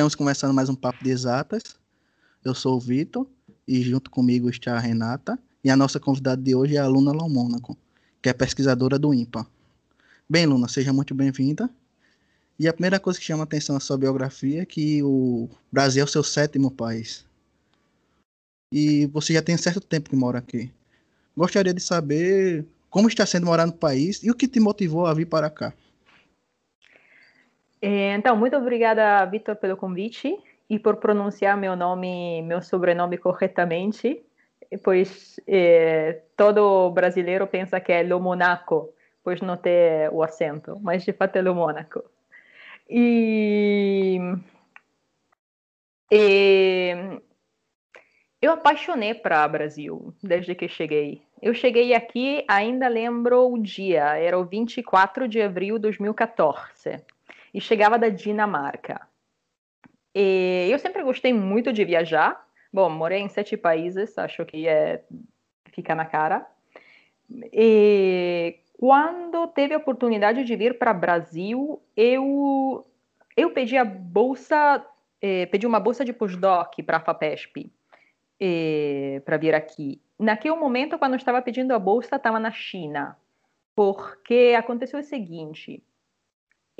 Estamos começando mais um Papo de Exatas. Eu sou o Vitor e junto comigo está a Renata. E a nossa convidada de hoje é a Luna Lomônaco, que é pesquisadora do IMPA. Bem, Luna, seja muito bem-vinda. E a primeira coisa que chama atenção na sua biografia é que o Brasil é o seu sétimo país. E você já tem certo tempo que mora aqui. Gostaria de saber como está sendo morar no país e o que te motivou a vir para cá. É, então, muito obrigada, Vitor, pelo convite e por pronunciar meu nome, meu sobrenome corretamente, pois é, todo brasileiro pensa que é Lo Monaco, pois não tem o acento, mas de fato é Lo Monaco. E, e eu apaixonei para Brasil desde que cheguei. Eu cheguei aqui, ainda lembro o dia, era o 24 de abril de 2014 e chegava da Dinamarca. E eu sempre gostei muito de viajar. Bom, morei em sete países, acho que é fica na cara. E quando teve a oportunidade de vir para Brasil, eu eu pedi a bolsa, eh, pedi uma bolsa de postdoc para a Fapesp eh, para vir aqui. Naquele momento, quando eu estava pedindo a bolsa, estava na China, porque aconteceu o seguinte: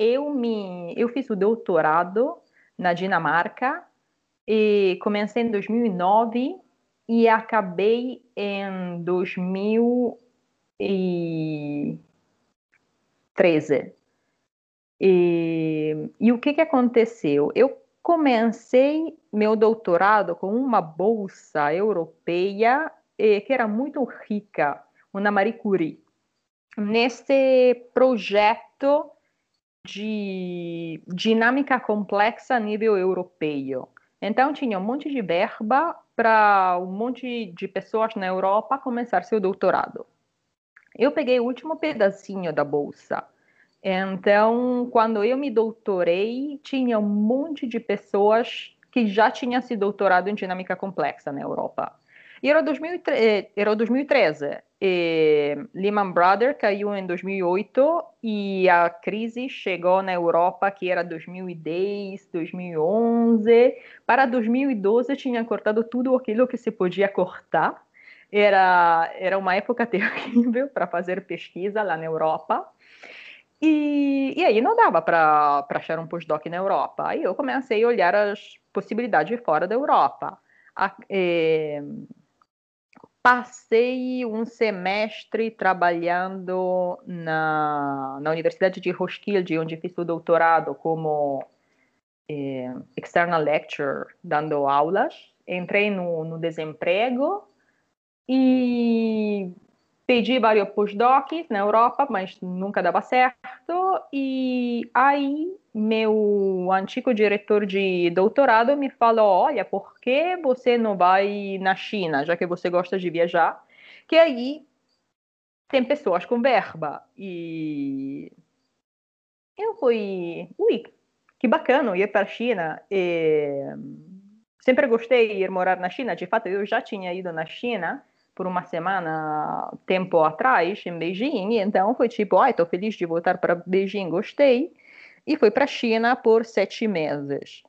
eu me eu fiz o doutorado na Dinamarca e comecei em 2009 e acabei em 2013. E, e o que, que aconteceu? Eu comecei meu doutorado com uma bolsa europeia eh, que era muito rica, uma Marie Curie. Nesse projeto de dinâmica complexa a nível europeu. Então, tinha um monte de verba para um monte de pessoas na Europa começar seu doutorado. Eu peguei o último pedacinho da bolsa. Então, quando eu me doutorei, tinha um monte de pessoas que já tinham se doutorado em dinâmica complexa na Europa. E era 2013, eh, era 2013 e Lehman Brothers caiu em 2008 e a crise chegou na Europa que era 2010, 2011. Para 2012 tinha cortado tudo aquilo que se podia cortar. Era, era uma época terrível para fazer pesquisa lá na Europa. E, e aí não dava para achar um postdoc na Europa. Aí eu comecei a olhar as possibilidades fora da Europa. A, eh, passei um semestre trabalhando na, na Universidade de Roskilde, onde fiz o doutorado como eh, external lecturer, dando aulas. Entrei no, no desemprego e pedi vários postdocs na Europa, mas nunca dava certo. E aí meu antigo diretor de doutorado me falou: olha, por que você não vai na China, já que você gosta de viajar? Que aí tem pessoas com verba. E eu fui, ui, que bacana ir para a China. E... Sempre gostei de ir morar na China. De fato, eu já tinha ido na China por uma semana tempo atrás em Beijing. Então foi tipo, ai, estou feliz de voltar para Beijing, gostei e foi para a China por sete meses.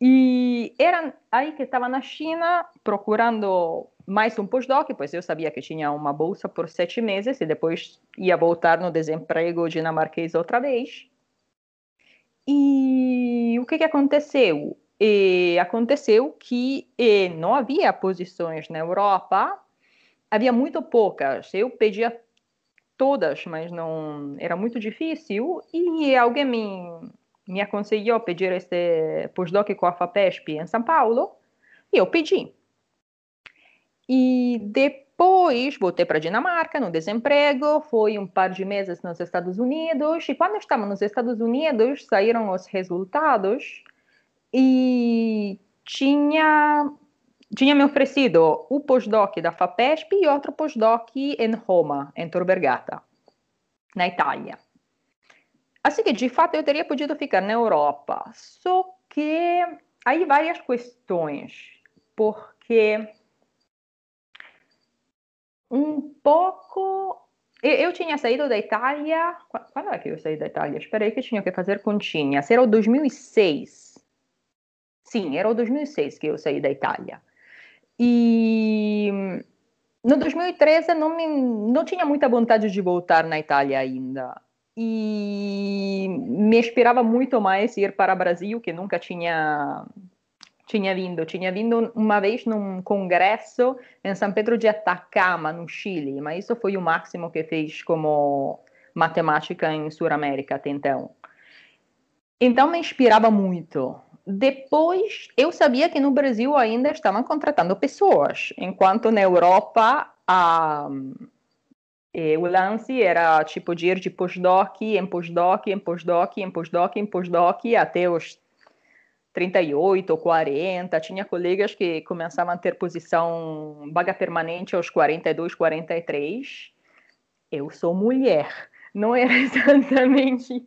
E era aí que estava na China procurando mais um postdoc, pois eu sabia que tinha uma bolsa por sete meses e depois ia voltar no desemprego dinamarquês outra vez. E o que, que aconteceu? E aconteceu que não havia posições na Europa, havia muito poucas. Eu pedia todas, mas não era muito difícil. E alguém me, me aconselhou pedir esse postdoc com a FAPESP em São Paulo, e eu pedi. E depois voltei para a Dinamarca, no desemprego, foi um par de meses nos Estados Unidos, e quando estava nos Estados Unidos, saíram os resultados, e tinha tinha me oferecido o postdoc da FAPESP e outro postdoc em Roma, em Tor Vergata, na Itália. Assim que, de fato, eu teria podido ficar na Europa. Só que aí várias questões, porque um pouco eu tinha saído da Itália. Quando é que eu saí da Itália? Esperei que tinha que fazer continhas. Era o 2006. Sim, era o 2006 que eu saí da Itália. E no 2013 não, me, não tinha muita vontade de voltar na Itália ainda. E me inspirava muito mais ir para o Brasil, que nunca tinha tinha vindo. Tinha vindo uma vez num congresso em São Pedro de Atacama, no Chile, mas isso foi o máximo que fez como matemática em Sul-América até então. Então me inspirava muito. Depois, eu sabia que no Brasil ainda estavam contratando pessoas, enquanto na Europa a, eh, o lance era tipo de ir de postdoc em postdoc, em postdoc, em postdoc, em postdoc, até os 38 ou 40. Tinha colegas que começavam a ter posição vaga permanente aos 42, 43. Eu sou mulher, não era exatamente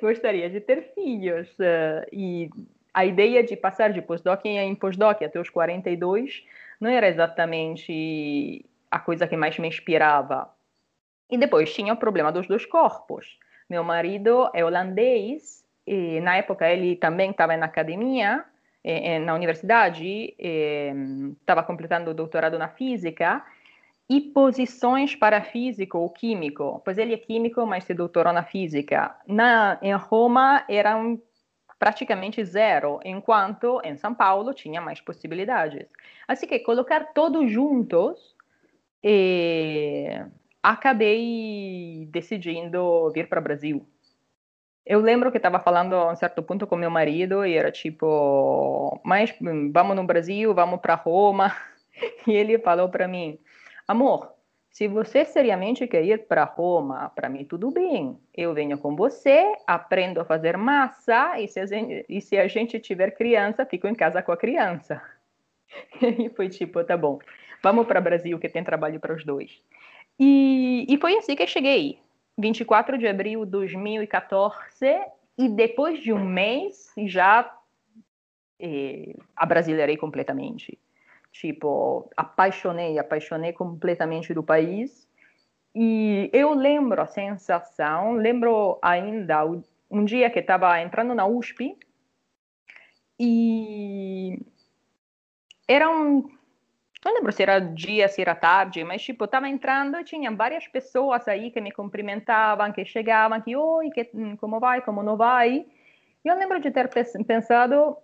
gostaria de ter filhos. Uh, e a ideia de passar de postdoc em postdoc até os 42 não era exatamente a coisa que mais me inspirava. E depois tinha o problema dos dois corpos. Meu marido é holandês, e na época ele também estava na academia, na universidade, estava completando o doutorado na física, e posições para físico ou químico, pois ele é químico, mas se doutorou na física. Na, em Roma eram praticamente zero, enquanto em São Paulo tinha mais possibilidades. Assim que colocar todos juntos, e acabei decidindo vir para o Brasil. Eu lembro que estava falando a um certo ponto com meu marido e era tipo, mas vamos no Brasil, vamos para Roma. E ele falou para mim, Amor, se você seriamente quer ir para Roma, para mim tudo bem. Eu venho com você, aprendo a fazer massa e se a gente, se a gente tiver criança, fico em casa com a criança. E foi tipo, tá bom, vamos para o Brasil que tem trabalho para os dois. E, e foi assim que eu cheguei. 24 de abril de 2014 e depois de um mês já eh, brasileirei completamente. Tipo, apaixonei, apaixonei completamente do país. E eu lembro a sensação, lembro ainda um dia que estava entrando na USP e era um não lembro se era dia, se era tarde, mas tipo, estava entrando e tinha várias pessoas aí que me cumprimentavam, que chegavam, que oi, que, como vai, como não vai. E eu lembro de ter pensado,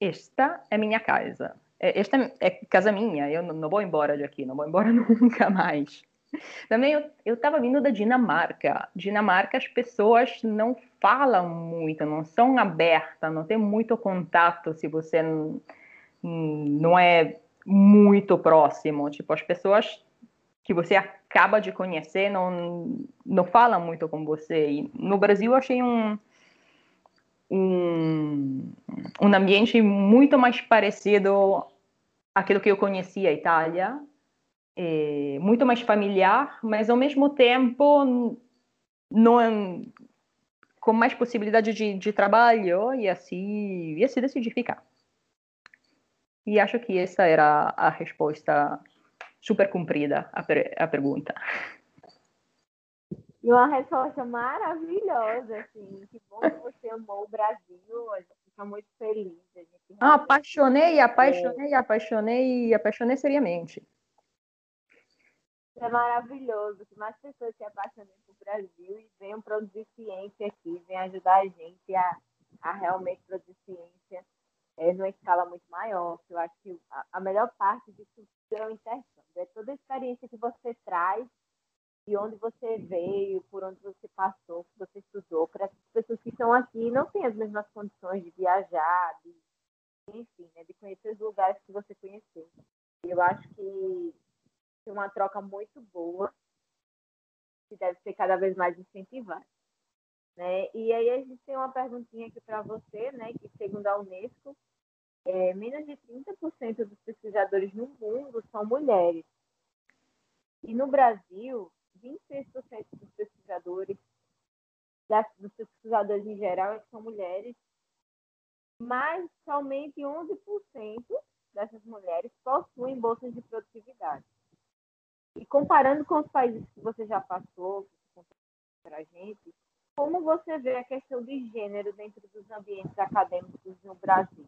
esta é minha casa. É, esta é casa minha, eu não vou embora de aqui, não vou embora nunca mais. Também eu estava vindo da Dinamarca. Dinamarca, as pessoas não falam muito, não são abertas, não tem muito contato se você não, não é muito próximo. Tipo, as pessoas que você acaba de conhecer não, não falam muito com você. E no Brasil, eu achei um, um, um ambiente muito mais parecido aquilo que eu conhecia a Itália, é, muito mais familiar, mas ao mesmo tempo não, com mais possibilidade de, de trabalho e assim, e assim decidi ficar. E acho que essa era a resposta super cumprida à, per pergunta. E uma resposta maravilhosa, assim. Que bom que você amou o Brasil. A gente fica muito feliz. A gente ah, apaixonei, apaixonei, apaixonei, apaixonei seriamente. É maravilhoso que mais pessoas se apaixonem por Brasil e venham produzir ciência aqui, venham ajudar a gente a, a realmente produzir ciência é, numa escala muito maior. Eu acho que a, a melhor parte disso é o intercâmbio. É toda a experiência que você traz de onde você veio, por onde você passou, que você estudou, para as pessoas que estão aqui não têm as mesmas condições de viajar, de, enfim, né, de conhecer os lugares que você conheceu. Eu acho que é uma troca muito boa, que deve ser cada vez mais incentivada. Né? E aí a gente tem uma perguntinha aqui para você, né, que segundo a Unesco, é, menos de 30% dos pesquisadores no mundo são mulheres. E no Brasil, 26% dos pesquisadores, das, dos pesquisadores em geral, são mulheres, mas somente 11% dessas mulheres possuem bolsas de produtividade. E comparando com os países que você já passou, para a gente, como você vê a questão de gênero dentro dos ambientes acadêmicos no Brasil?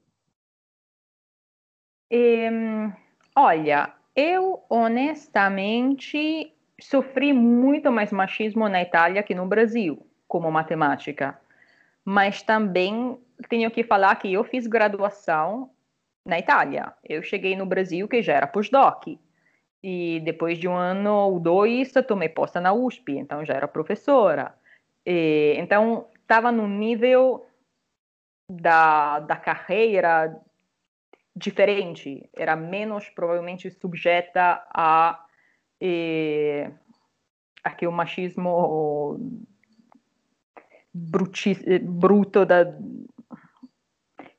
olha, eu honestamente sofri muito mais machismo na Itália que no Brasil, como matemática. Mas também tenho que falar que eu fiz graduação na Itália. Eu cheguei no Brasil que já era postdoc. E depois de um ano ou dois, tomei posta na USP, então já era professora. E, então, estava no nível da, da carreira diferente, era menos provavelmente subjeta a, eh, a que o machismo bruti, bruto da,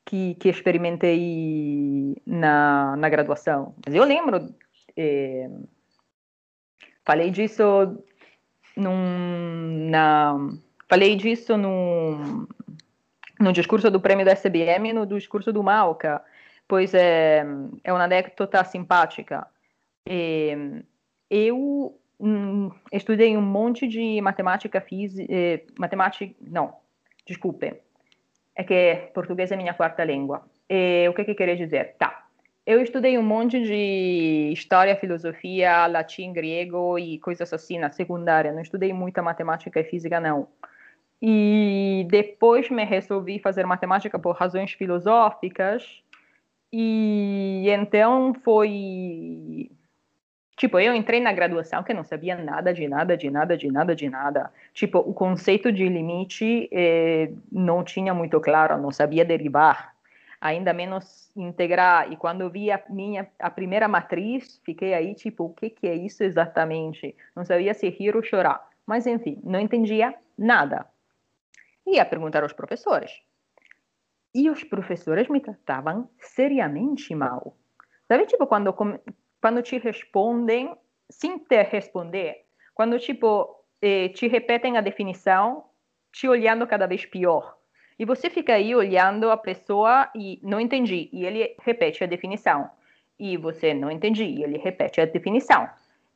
que, que experimentei na, na graduação. Mas eu lembro, eh, falei disso num, na, falei disso no, no discurso do prêmio da SBM e no discurso do Malca, pois é, é uma anedota simpática. E, eu hum, estudei um monte de matemática, física, eh, matemática, não, desculpe, é que português é minha quarta língua. E, o que que queria dizer? Tá. Eu estudei um monte de história, filosofia, latim, grego e coisas assim na secundária. Não estudei muita matemática e física, não. E depois me resolvi fazer matemática por razões filosóficas. E então foi. Tipo, eu entrei na graduação que não sabia nada de nada, de nada, de nada, de nada. Tipo, o conceito de limite eh, não tinha muito claro, não sabia derivar, ainda menos integrar. E quando vi a minha a primeira matriz, fiquei aí, tipo, o que, que é isso exatamente? Não sabia se rir ou chorar. Mas, enfim, não entendia nada ia perguntar aos professores. E os professores me tratavam seriamente mal. Sabe, tipo, quando, quando te respondem sem te responder, quando, tipo, eh, te repetem a definição, te olhando cada vez pior. E você fica aí olhando a pessoa e não entendi, e ele repete a definição. E você não entendi, e ele repete a definição.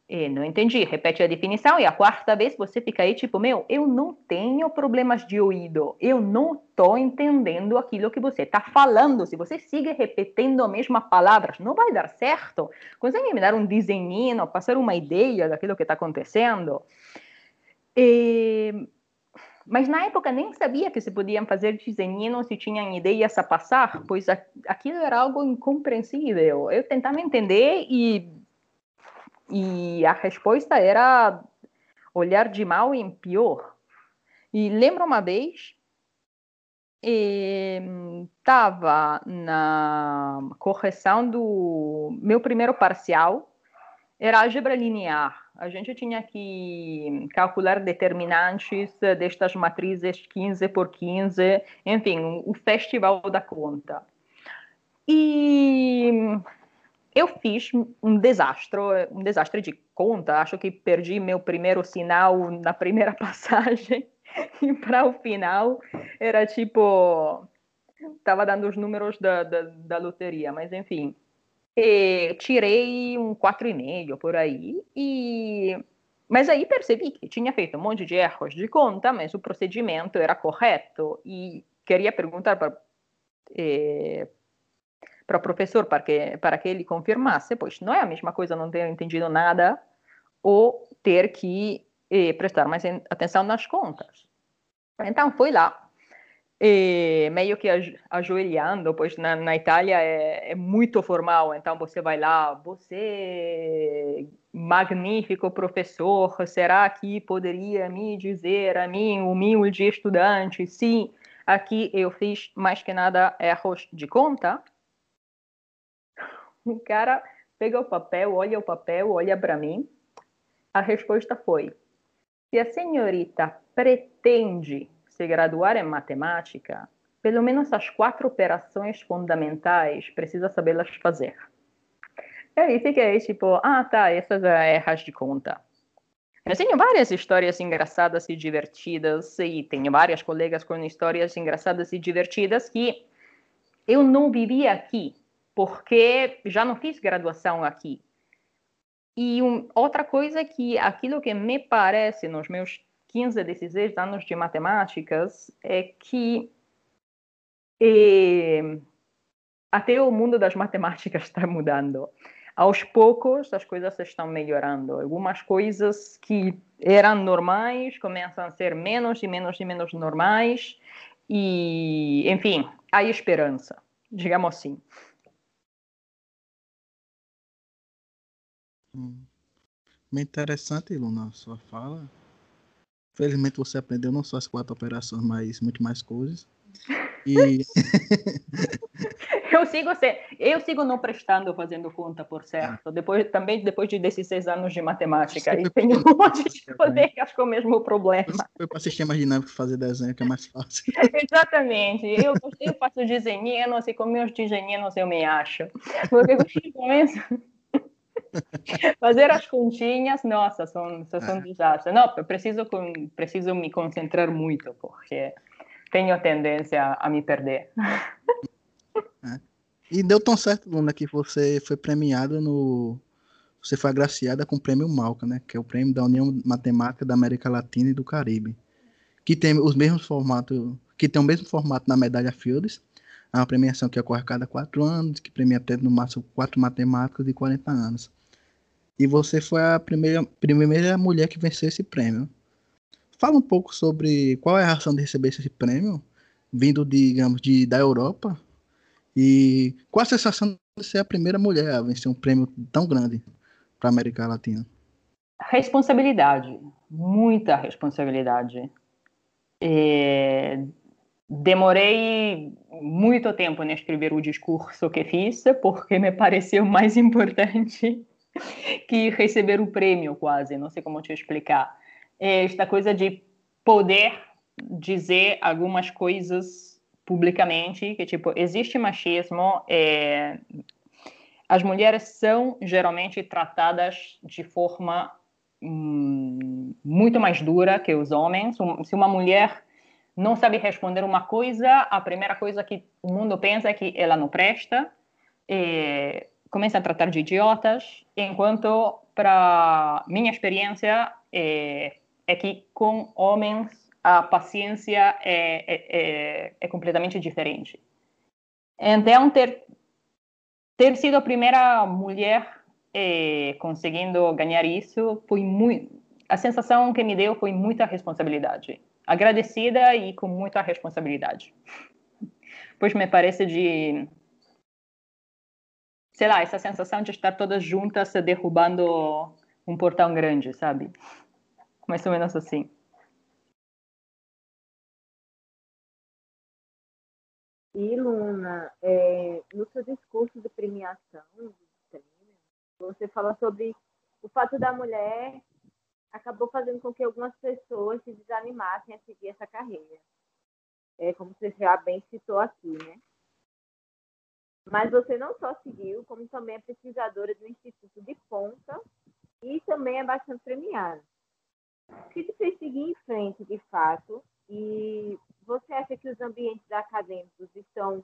E não entendi, repete a definição e a quarta vez você fica aí tipo, meu, eu não tenho problemas de ouvido, eu não estou entendendo aquilo que você está falando. Se você sigue repetindo as mesmas palavras, não vai dar certo. Consegue me dar um desenho, passar uma ideia daquilo que está acontecendo? E... Mas na época nem sabia que se podiam fazer desenhinhos se tinham ideias a passar, pois aquilo era algo incompreensível. Eu tentava entender e e a resposta era olhar de mal em pior. E lembro uma vez, estava na correção do meu primeiro parcial, era álgebra linear. A gente tinha que calcular determinantes destas matrizes 15 por 15, enfim, o festival da conta. E eu fiz um desastre, um desastre de conta. Acho que perdi meu primeiro sinal na primeira passagem e para o final era tipo estava dando os números da, da, da loteria, mas enfim. E tirei um 4,5 por aí e mas aí percebi que tinha feito um monte de erros de conta, mas o procedimento era correto e queria perguntar para eh, para o professor para que, para que ele confirmasse, pois não é a mesma coisa não ter entendido nada ou ter que eh, prestar mais atenção nas contas. Então, fui lá, e meio que ajoelhando, pois na, na Itália é, é, muito formal, então você vai lá, você, magnífico professor, será que poderia me dizer a mim, humilde estudante, sim, aqui eu fiz mais que nada erros de conta? O cara pega o papel, olha o papel, olha para mim. A resposta foi: se a senhorita pretende se graduar em matemática, pelo menos as quatro operações fundamentais precisa sabê-las fazer. E aí fiquei tipo, ah tá, essas é erras de conta. Eu tenho várias histórias engraçadas e divertidas, e tenho várias colegas com histórias engraçadas e divertidas que eu não vivi aqui, porque já não fiz graduação aqui. E um, outra coisa é que aquilo que me parece nos meus 15, 16 anos de matemáticas é que é, até o mundo das matemáticas está mudando. Aos poucos, as coisas estão melhorando. Algumas coisas que eram normais começam a ser menos e menos e menos normais. E, enfim, há esperança, digamos assim. Hum. Bem interessante, Luna, sua fala. Felizmente você aprendeu não só as quatro operações, mas muito mais coisas. E... eu sigo eu sigo não prestando fazendo conta, por certo. Depois também depois de 16 anos de matemática e tenho um monte de colegas com o mesmo problema. Foi para sistemas dinâmicos fazer desenho que é mais fácil. Exatamente. Eu, eu faço desenhos e com meus desenhos eu me acho. Porque eu começo Fazer as continhas, nossa, são, são um desastre. Não, preciso, preciso me concentrar muito, porque tenho tendência a me perder. É. E deu tão certo, Luna, que você foi premiada no. Você foi agraciada com o prêmio Malca, né? Que é o prêmio da União Matemática da América Latina e do Caribe. Que tem os mesmos formatos. Que tem o mesmo formato na medalha Fields. É uma premiação que ocorre a cada quatro anos, que premia até no máximo quatro matemáticos de 40 anos. E você foi a primeira, primeira mulher que venceu esse prêmio. Fala um pouco sobre qual é a reação de receber esse prêmio, vindo, digamos, de, da Europa, e qual a sensação de ser a primeira mulher a vencer um prêmio tão grande para a América Latina? Responsabilidade, muita responsabilidade. É... Demorei muito tempo em escrever o discurso que fiz, porque me pareceu mais importante que receber o prêmio, quase. Não sei como te explicar esta coisa de poder dizer algumas coisas publicamente, que tipo, existe machismo, é, as mulheres são geralmente tratadas de forma hum, muito mais dura que os homens. Se uma mulher não sabe responder uma coisa, a primeira coisa que o mundo pensa é que ela não presta, é, começa a tratar de idiotas, enquanto, para minha experiência, é, é que com homens a paciência é, é, é, é completamente diferente. Então, ter, ter sido a primeira mulher é, conseguindo ganhar isso foi muito. A sensação que me deu foi muita responsabilidade. Agradecida e com muita responsabilidade. Pois me parece de. Sei lá, essa sensação de estar todas juntas derrubando um portão grande, sabe? mais ou menos assim. E, Luna, é, no seu discurso de premiação, você fala sobre o fato da mulher acabou fazendo com que algumas pessoas se desanimassem a seguir essa carreira. É, como você já bem citou aqui, né? Mas você não só seguiu, como também é pesquisadora do Instituto de Ponta e também é bastante premiada. O que te fez seguir em frente, de fato? E você acha que os ambientes acadêmicos estão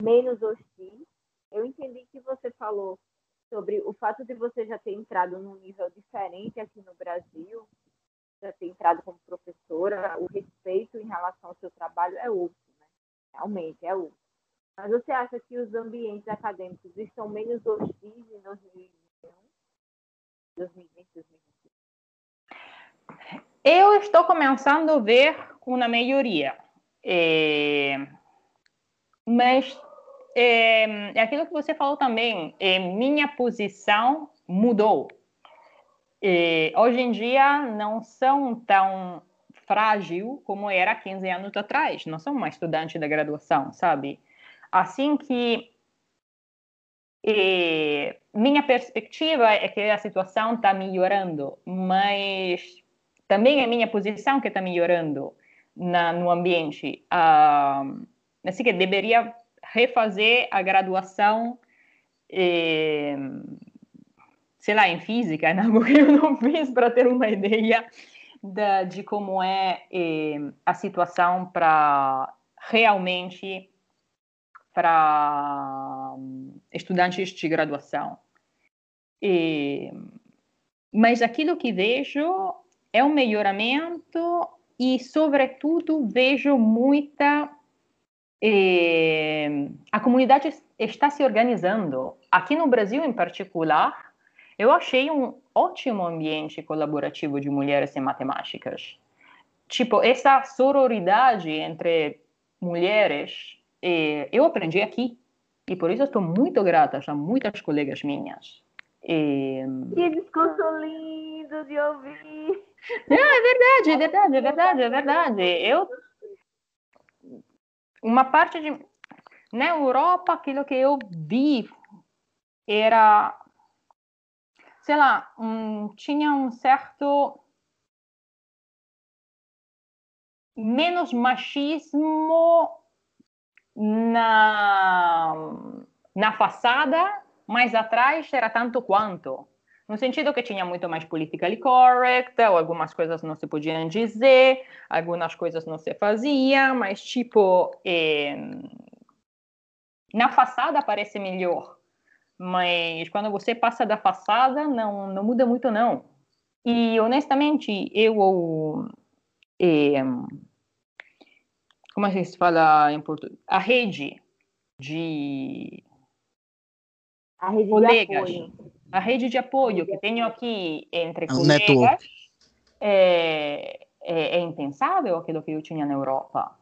menos hostis? Eu entendi que você falou sobre o fato de você já ter entrado num nível diferente aqui no Brasil, já ter entrado como professora, o respeito em relação ao seu trabalho é outro, né? Realmente é outro. Mas você acha que os ambientes acadêmicos estão menos hostis em 2021, 2020, 2021? Eu estou começando a ver uma melhoria. É, mas é, é, aquilo que você falou também, é, minha posição mudou. É, hoje em dia não são tão frágil como era 15 anos atrás. Não sou uma estudante da graduação, sabe? Assim que é, minha perspectiva é que a situação está melhorando, mas também é minha posição que está melhorando na, no ambiente. Uh, assim que deveria refazer a graduação, eh, sei lá, em física, né? porque eu não fiz para ter uma ideia da, de como é eh, a situação para realmente para estudantes de graduação. E, mas aquilo que vejo é um melhoramento e, sobretudo, vejo muita é, a comunidade está se organizando. Aqui no Brasil, em particular, eu achei um ótimo ambiente colaborativo de mulheres em matemáticas. Tipo, essa sororidade entre mulheres, eu aprendi aqui. E por isso estou muito grata a muitas colegas minhas. E... Que discurso lindo de ouvir! Não, é verdade, é verdade, é verdade, é verdade. Eu uma parte de na Europa aquilo que eu vi era sei lá um, tinha um certo menos machismo na na fachada mas atrás era tanto quanto no sentido que tinha muito mais politically correct, ou algumas coisas não se podiam dizer, algumas coisas não se faziam, mas tipo, eh, na façada parece melhor, mas quando você passa da façada não, não muda muito não. E honestamente, eu eh, como a gente fala em português, a rede de a rede colegas, de apoio a rede de apoio que tenho aqui entre é um colegas é, é, é, impensável aquilo que eu tinha na Europa.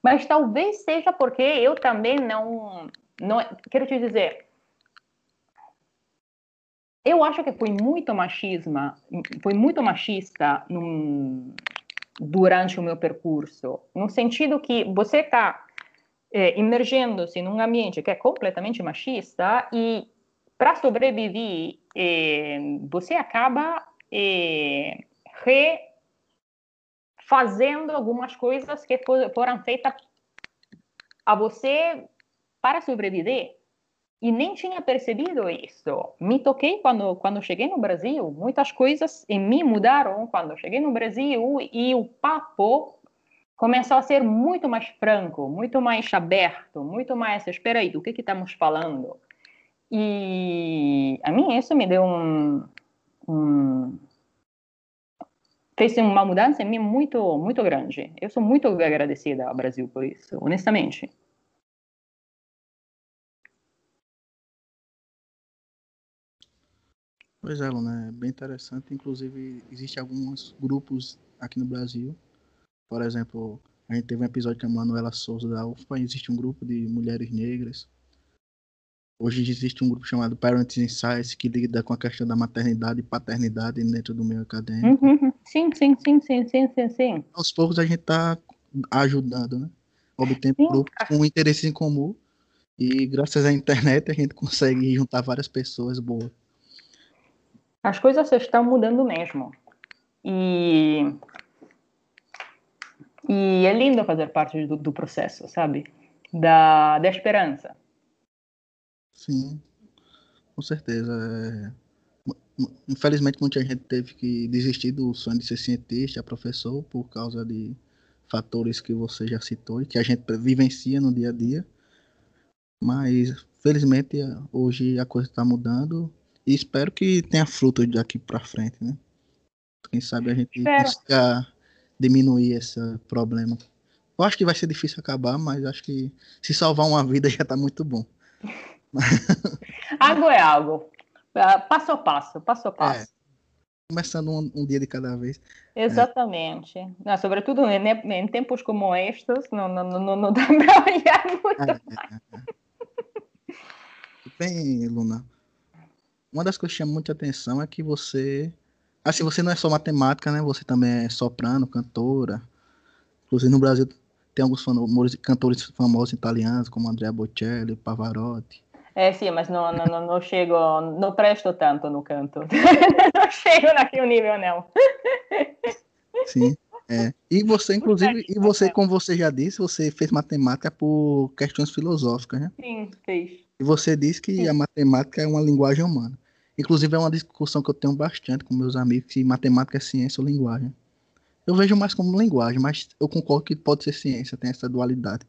Mas talvez seja porque eu também não, não quero te dizer, eu acho que foi muito machismo, foi muito machista num, durante o meu percurso, no sentido que você está é, imergindo-se num ambiente que é completamente machista e para sobreviver, eh, você acaba eh, refazendo algumas coisas que foram feitas a você para sobreviver. E nem tinha percebido isso. Me toquei quando, quando cheguei no Brasil. Muitas coisas em mim mudaram quando cheguei no Brasil e o papo começou a ser muito mais franco, muito mais aberto, muito mais. Espera aí, do que, que estamos falando? E a mim isso me deu um, um fez uma mudança em mim muito muito grande. Eu sou muito agradecida ao Brasil por isso, honestamente. Pois é, Luna, é bem interessante. Inclusive, existem alguns grupos aqui no Brasil. Por exemplo, a gente teve um episódio com a Manuela Souza da UFPA. Existe um grupo de mulheres negras Hoje existe um grupo chamado Parents Insights que lida com a questão da maternidade e paternidade dentro do meio acadêmico. Uhum. Sim, sim, sim, sim, sim, sim, sim. Aos poucos a gente está ajudando, né? Obtendo grupos com interesses em comum e graças à internet a gente consegue juntar várias pessoas boas. As coisas estão mudando mesmo. E, e é lindo fazer parte do, do processo, sabe? Da, da esperança. Sim, com certeza. É... Infelizmente, muita gente teve que desistir do sonho de ser cientista, professor, por causa de fatores que você já citou e que a gente vivencia no dia a dia. Mas, felizmente, hoje a coisa está mudando e espero que tenha fruto daqui para frente, né? Quem sabe a gente consiga diminuir esse problema. Eu acho que vai ser difícil acabar, mas acho que se salvar uma vida já está muito bom. algo é algo. Ah, passo a passo, passo a passo. É. Começando um, um, dia de cada vez. Exatamente. É. Não, sobretudo em, em, tempos como estes, não, não, não, não dá para olhar muito é, é mais. É. Bem, Luna, uma das coisas que chama muita atenção é que você. Assim, você não é só matemática, né? Você também é soprano, cantora. Inclusive no Brasil tem alguns famosos, cantores famosos italianos, como Andrea Bocelli, Pavarotti. É, sim, mas não, não, não chego, não presto tanto no canto. não chego naquele nível, não. Sim, é. E você, inclusive, e você, como você já disse, você fez matemática por questões filosóficas, né? Sim, fez. E você disse que sim. a matemática é uma linguagem humana. Inclusive, é uma discussão que eu tenho bastante com meus amigos, que matemática é ciência ou linguagem. Eu vejo mais como linguagem, mas eu concordo que pode ser ciência, tem essa dualidade.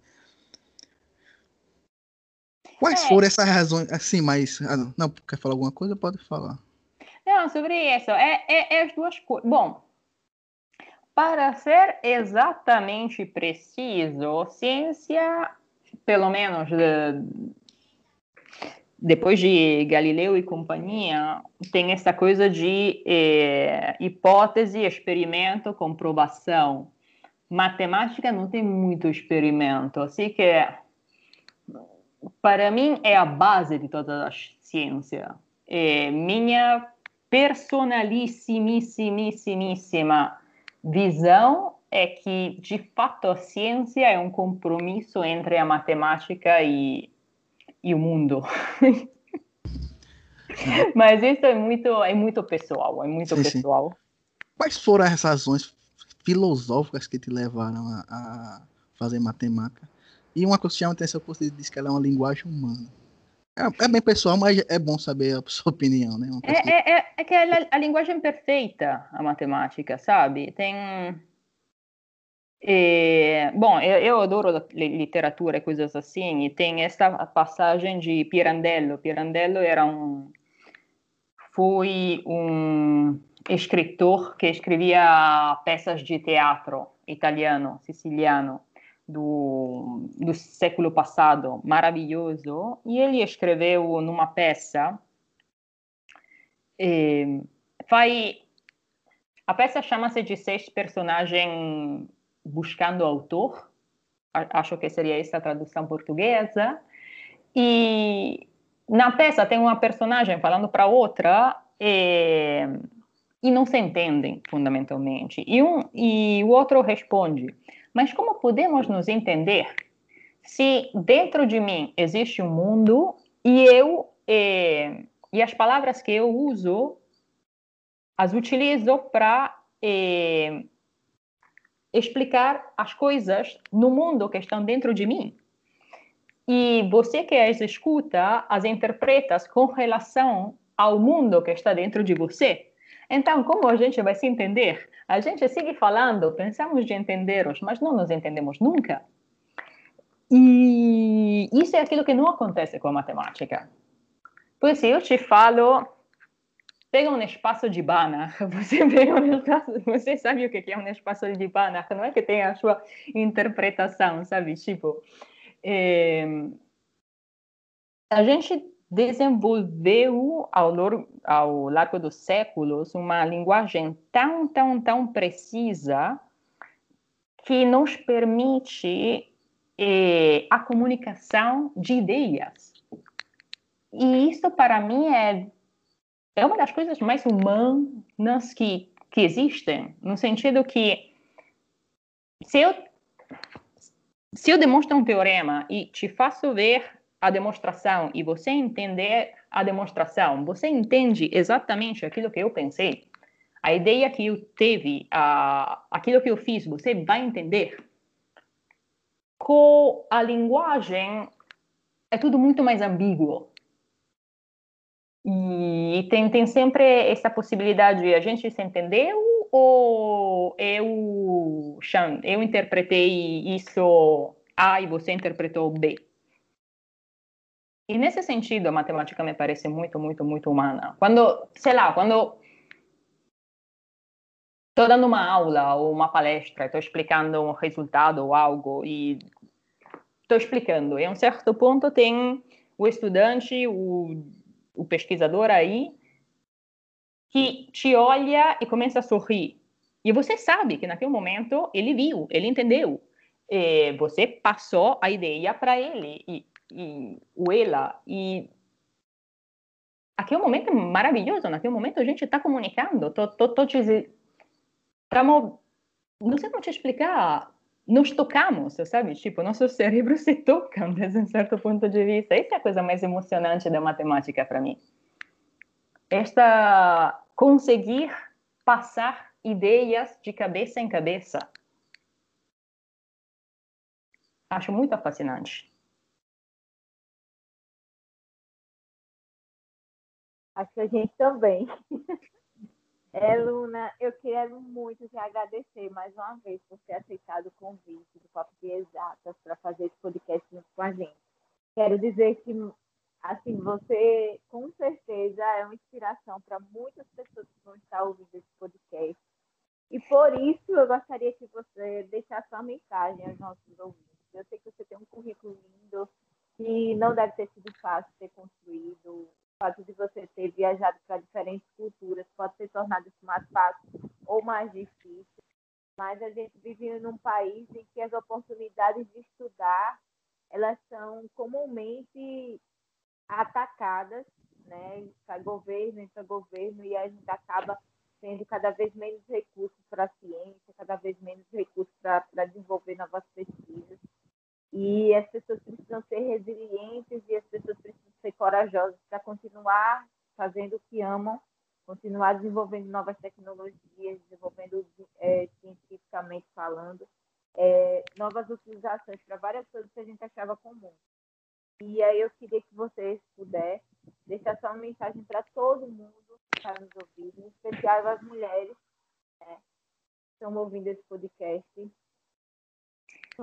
Quais é. foram essas razões, assim, mas... Ah, não, quer falar alguma coisa? Pode falar. Não, sobre isso, é, é, é as duas coisas. Bom, para ser exatamente preciso, ciência pelo menos de, depois de Galileu e companhia, tem essa coisa de é, hipótese, experimento, comprovação. Matemática não tem muito experimento, assim que para mim é a base de toda a ciência. É minha personalissimíssima visão é que, de fato, a ciência é um compromisso entre a matemática e, e o mundo. Mas isso é muito, é muito pessoal, é muito sim, pessoal. Sim. Quais foram as razões filosóficas que te levaram a, a fazer matemática? E uma coisa que chama atenção, você disse que ela é uma linguagem humana. É, é, bem pessoal, mas é bom saber a sua opinião, né? É, é, é, é, que a, a linguagem é perfeita, a matemática, sabe? Tem e, bom, eu, adoro literatura e coisas assim, e tem esta passagem de Pirandello. Pirandello era um, foi um escritor que escrevia peças de teatro italiano, siciliano, do, do século passado, maravilhoso, e ele escreveu numa peça, e, vai, a peça chama-se de Seis Personagens buscando autor, acho que seria essa a tradução portuguesa, e na peça tem uma personagem falando para outra e, e, não se entendem fundamentalmente. E, um, e o outro responde: Mas como podemos nos entender se dentro de mim existe um mundo e eu e, e as palavras que eu uso as utilizo para explicar as coisas no mundo que estão dentro de mim. E você que as escuta, as interpreta com relação ao mundo que está dentro de você. Então, como a gente vai se entender? A gente segue falando, pensamos de entender-os, mas não nos entendemos nunca. E isso é aquilo que não acontece com a matemática. Pois se eu te falo pega um espaço de Banach, você pega um espaço, você sabe o que é um espaço de Banach, não é que tem a sua interpretação, sabe? Tipo, é, a gente desenvolveu ao, ao largo dos séculos uma linguagem tão, tão, tão precisa que nos permite é, a comunicação de ideias. E isso, para mim, é é uma das coisas mais humanas que, que existem, no sentido que se eu, se eu demonstro um teorema e te faço ver a demonstração e você entender a demonstração, você entende exatamente aquilo que eu pensei, a ideia que eu teve, a, aquilo que eu fiz, você vai entender. Com a linguagem, é tudo muito mais ambíguo. E tem, tem sempre essa possibilidade de a gente se entendeu ou eu, eu interpretei isso A e você interpretou B. E nesse sentido, a matemática me parece muito, muito, muito humana. Quando, sei lá, quando estou dando uma aula ou uma palestra, estou explicando um resultado ou algo e estou explicando, e a um certo ponto tem o estudante, o o pesquisador aí, que te olha e começa a sorrir. E você sabe que naquele momento ele viu, ele entendeu. E você passou a ideia para ele e, e ela e aquele momento é maravilhoso. Naquele momento a gente está comunicando. Tô, tô, tô te, não sei como te explicar nos tocamos, sabe? Tipo, nossos cérebros se tocam desde um certo ponto de vista. Essa é a coisa mais emocionante da matemática para mim. Esta conseguir passar ideias de cabeça em cabeça. Acho muito fascinante. Acho que a gente também. É, Luna, eu quero muito te agradecer mais uma vez por ter aceitado o convite do Papo de Exatas para fazer esse podcast junto com a gente. Quero dizer que, assim, você com certeza é uma inspiração para muitas pessoas que vão estar ouvindo esse podcast. E por isso eu gostaria que você deixasse uma mensagem aos nossos ouvintes. Eu sei que você tem um currículo lindo, que não deve ter sido fácil ser construído. Fato de você ter viajado para diferentes culturas pode ter tornado isso mais fácil ou mais difícil. Mas a gente vive num país em que as oportunidades de estudar elas são comumente atacadas, né? Sai governo, entra governo e a gente acaba tendo cada vez menos recursos para a ciência, cada vez menos recursos para desenvolver novas pesquisas. E as pessoas precisam ser resilientes e as pessoas precisam ser corajosas para continuar fazendo o que amam, continuar desenvolvendo novas tecnologias, desenvolvendo é, cientificamente falando, é, novas utilizações para várias coisas que a gente achava comum. E aí eu queria que vocês pudessem deixar só uma mensagem para todo mundo que está nos ouvindo, em especial as mulheres né, que estão ouvindo esse podcast,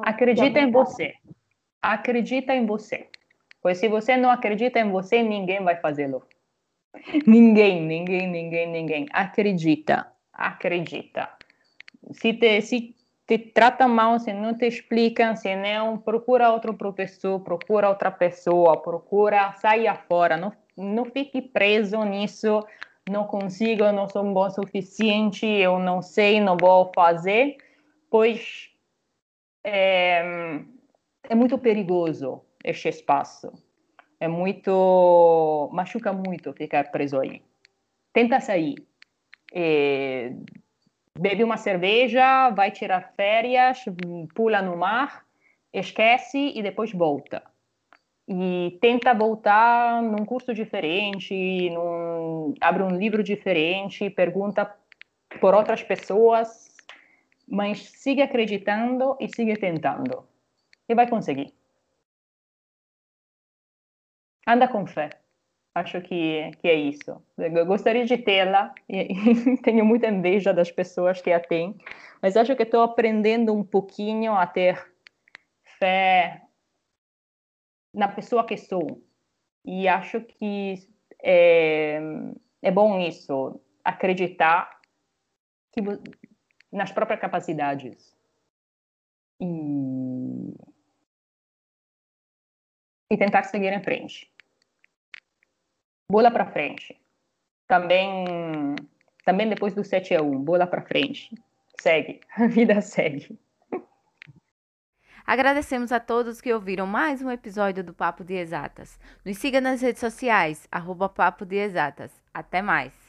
Acredita em você. Acredita em você. Pois se você não acredita em você, ninguém vai fazê-lo. Ninguém, ninguém, ninguém, ninguém. Acredita. Acredita. Se te, se te trata mal, se não te explicam, se não, procura outro professor, procura outra pessoa, procura, saia fora. Não, não fique preso nisso. Não consigo, não sou bom o suficiente, eu não sei, não vou fazer. Pois é, é muito perigoso este espaço. É muito. machuca muito ficar preso aí. Tenta sair. É, bebe uma cerveja, vai tirar férias, pula no mar, esquece e depois volta. E tenta voltar num curso diferente, num, abre um livro diferente, pergunta por outras pessoas mas siga acreditando e siga tentando. E vai conseguir. Anda com fé. Acho que, que é isso. Eu gostaria de tê-la, e tenho muita inveja das pessoas que a têm, mas acho que estou aprendendo um pouquinho a ter fé na pessoa que sou. E acho que é, é bom isso, acreditar que nas próprias capacidades. E, e tentar seguir em frente. Bola para frente. Também, também depois do 7 a 1, bola para frente. Segue, a vida segue. Agradecemos a todos que ouviram mais um episódio do Papo de Exatas. Nos siga nas redes sociais, arroba Papo de Exatas. Até mais!